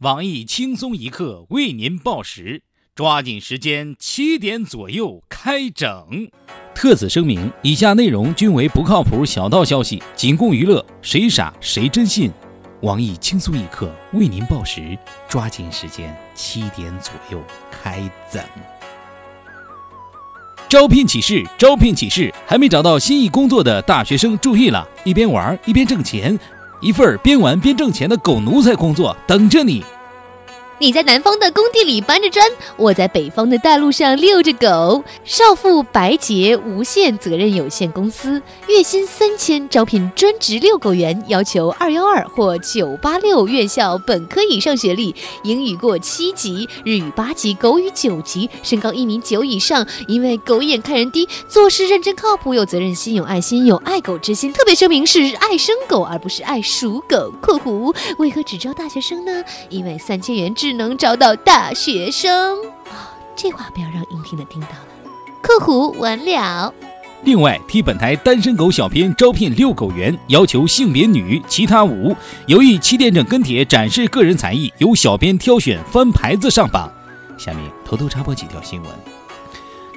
网易轻松一刻为您报时，抓紧时间，七点左右开整。特此声明：以下内容均为不靠谱小道消息，仅供娱乐，谁傻谁真信。网易轻松一刻为您报时，抓紧时间，七点左右开整。招聘启事！招聘启事！还没找到心仪工作的大学生注意了，一边玩一边挣钱。一份边玩边挣钱的狗奴才工作等着你。你在南方的工地里搬着砖，我在北方的大路上遛着狗。少妇白洁无限责任有限公司月薪三千，招聘专职遛狗员，要求二幺二或九八六院校本科以上学历，英语过七级，日语八级，狗语九级，身高一米九以上。因为狗眼看人低，做事认真靠谱，有责任心，有爱心，有爱狗之心。特别声明是爱生狗，而不是爱属狗。括弧为何只招大学生呢？因为三千元只能招到大学生啊！这话不要让应聘的听到了。客户完了。另外，替本台单身狗小编招聘遛狗员，要求性别女，其他无。有意七点整跟帖展示个人才艺，由小编挑选翻牌子上榜。下面偷偷插播几条新闻。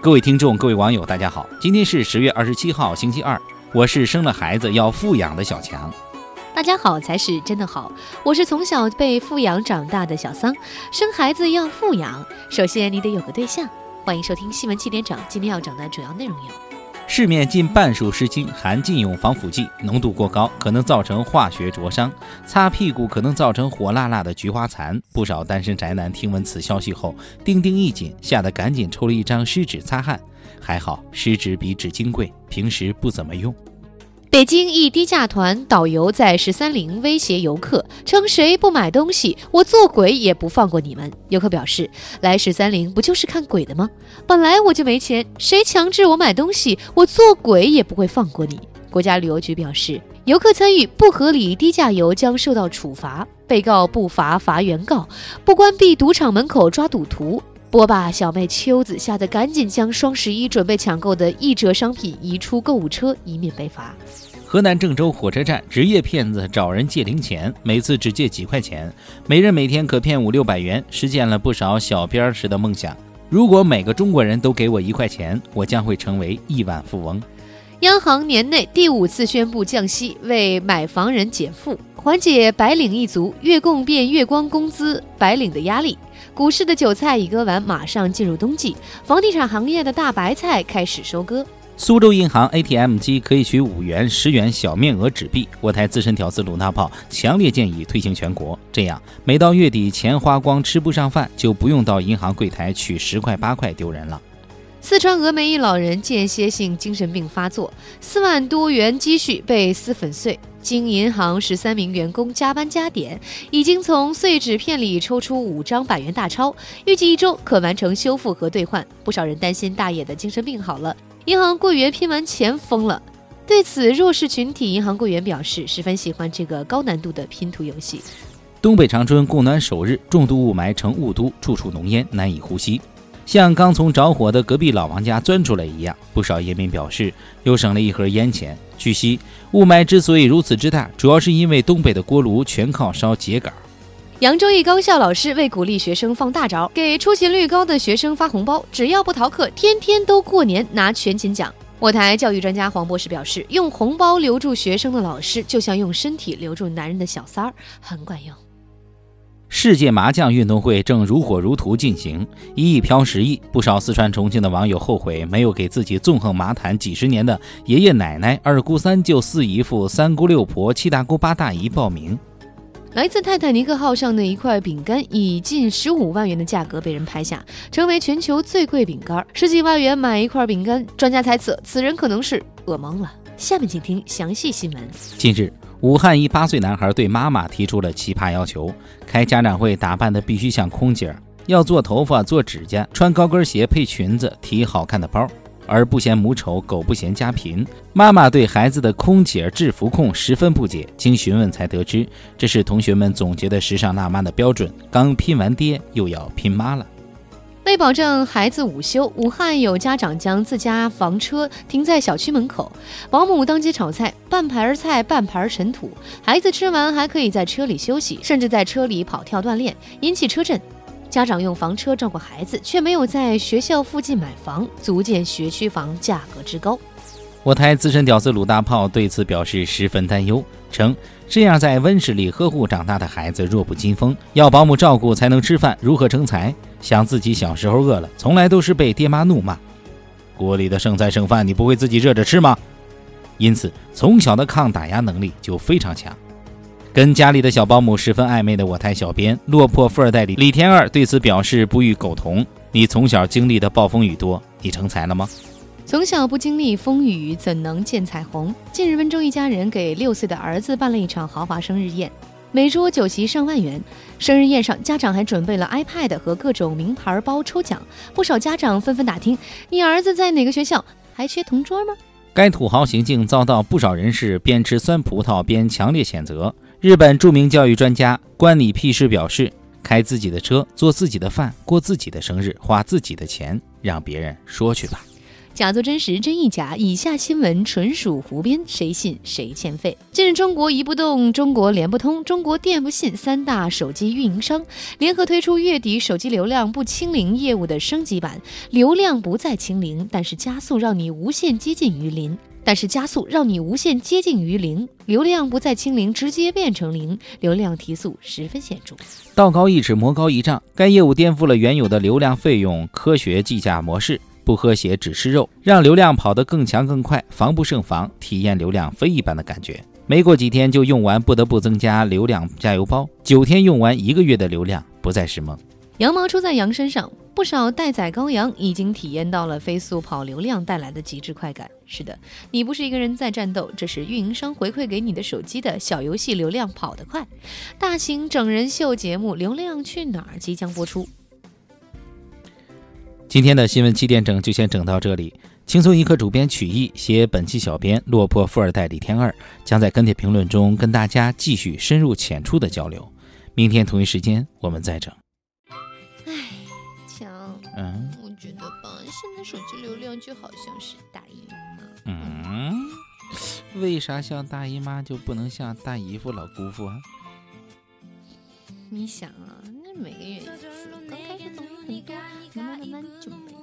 各位听众，各位网友，大家好，今天是十月二十七号，星期二，我是生了孩子要富养的小强。大家好才是真的好，我是从小被富养长大的小桑。生孩子要富养，首先你得有个对象。欢迎收听新闻七点整，今天要讲的主要内容有：市面近半数湿巾含禁用防腐剂，浓度过高可能造成化学灼伤；擦屁股可能造成火辣辣的菊花残。不少单身宅男听闻此消息后，丁丁一紧，吓得赶紧抽了一张湿纸擦汗。还好湿纸比纸巾贵，平时不怎么用。北京一低价团导游在十三陵威胁游客，称谁不买东西，我做鬼也不放过你们。游客表示，来十三陵不就是看鬼的吗？本来我就没钱，谁强制我买东西，我做鬼也不会放过你。国家旅游局表示，游客参与不合理低价游将受到处罚，被告不罚罚原告，不关闭赌场门口抓赌徒。波霸小妹秋子吓得赶紧将双十一准备抢购的一折商品移出购物车，以免被罚。河南郑州火车站职业骗子找人借零钱，每次只借几块钱，每人每天可骗五六百元，实现了不少小编时的梦想。如果每个中国人都给我一块钱，我将会成为亿万富翁。央行年内第五次宣布降息，为买房人减负，缓解白领一族月供变月光工资白领的压力。股市的韭菜已割完，马上进入冬季，房地产行业的大白菜开始收割。苏州银行 ATM 机可以取五元、十元小面额纸币，我台资深屌丝鲁大炮强烈建议推行全国，这样每到月底钱花光吃不上饭，就不用到银行柜台取十块八块丢人了。四川峨眉一老人间歇性精神病发作，四万多元积蓄被撕粉碎。经银行十三名员工加班加点，已经从碎纸片里抽出五张百元大钞，预计一周可完成修复和兑换。不少人担心大爷的精神病好了，银行柜员拼完钱疯了。对此，弱势群体银行柜员表示十分喜欢这个高难度的拼图游戏。东北长春供暖首日，重度雾霾成雾都，处处浓烟，难以呼吸。像刚从着火的隔壁老王家钻出来一样，不少烟民表示又省了一盒烟钱。据悉，雾霾之所以如此之大，主要是因为东北的锅炉全靠烧秸秆。扬州一高校老师为鼓励学生放大招，给出勤率高的学生发红包，只要不逃课，天天都过年拿全勤奖。我台教育专家黄博士表示，用红包留住学生的老师，就像用身体留住男人的小三儿，很管用。世界麻将运动会正如火如荼进行，一亿飘十亿，不少四川重庆的网友后悔没有给自己纵横麻坛几十年的爷爷奶奶、二姑三舅四姨父三姑六婆七大姑八大姨报名。来自泰坦尼克号上的一块饼干，以近十五万元的价格被人拍下，成为全球最贵饼干。十几万元买一块饼干，专家猜测此人可能是饿懵了。下面请听详细新闻。近日。武汉一八岁男孩对妈妈提出了奇葩要求：开家长会打扮的必须像空姐，要做头发、做指甲，穿高跟鞋配裙子，提好看的包。而不嫌母丑，狗不嫌家贫。妈妈对孩子的空姐制服控十分不解，经询问才得知，这是同学们总结的时尚辣妈的标准。刚拼完爹，又要拼妈了。为保证孩子午休，武汉有家长将自家房车停在小区门口，保姆当街炒菜，半盘儿菜半盘儿尘土，孩子吃完还可以在车里休息，甚至在车里跑跳锻炼，引起车震。家长用房车照顾孩子，却没有在学校附近买房，足见学区房价格之高。我台资深屌丝鲁大炮对此表示十分担忧，称这样在温室里呵护长大的孩子弱不禁风，要保姆照顾才能吃饭，如何成才？想自己小时候饿了，从来都是被爹妈怒骂。锅里的剩菜剩饭，你不会自己热着吃吗？因此，从小的抗打压能力就非常强。跟家里的小保姆十分暧昧的我台小编落魄富二代李李天二对此表示不予苟同。你从小经历的暴风雨多，你成才了吗？从小不经历风雨，怎能见彩虹？近日，温州一家人给六岁的儿子办了一场豪华生日宴，每桌酒席上万元。生日宴上，家长还准备了 iPad 和各种名牌包抽奖。不少家长纷纷打听：“你儿子在哪个学校？还缺同桌吗？”该土豪行径遭到不少人士边吃酸葡萄边强烈谴责。日本著名教育专家关你屁事表示：“开自己的车，做自己的饭，过自己的生日，花自己的钱，让别人说去吧。”假作真实，真亦假。以下新闻纯属胡编，谁信谁欠费。近日，中国移不动、中国联不通、中国电不信三大手机运营商联合推出月底手机流量不清零业务的升级版，流量不再清零，但是加速让你无限接近于零。但是加速让你无限接近于零，流量不再清零，直接变成零，流量提速十分显著。道高一尺，魔高一丈，该业务颠覆了原有的流量费用科学计价模式。不喝血只吃肉，让流量跑得更强更快，防不胜防，体验流量飞一般的感觉。没过几天就用完，不得不增加流量加油包。九天用完一个月的流量，不再是梦。羊毛出在羊身上，不少待宰羔羊已经体验到了飞速跑流量带来的极致快感。是的，你不是一个人在战斗，这是运营商回馈给你的手机的小游戏流量跑得快。大型整人秀节目《流量去哪儿》即将播出。今天的新闻七点整就先整到这里。轻松一刻主编曲艺，携本期小编落魄富二代李天二将在跟帖评论中跟大家继续深入浅出的交流。明天同一时间我们再整。哎，强，嗯，我觉得吧，现在手机流量就好像是大姨妈。嗯，为啥像大姨妈就不能像大姨夫、老姑父啊？你想啊，那每个月一次刚开始东西很多。慢慢慢就没有。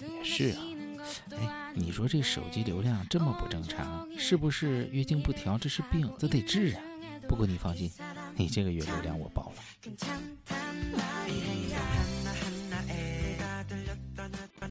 也是啊，哎，你说这手机流量这么不正常，是不是月经不调？这是病，这得治啊。不过你放心，你这个月流量我包了。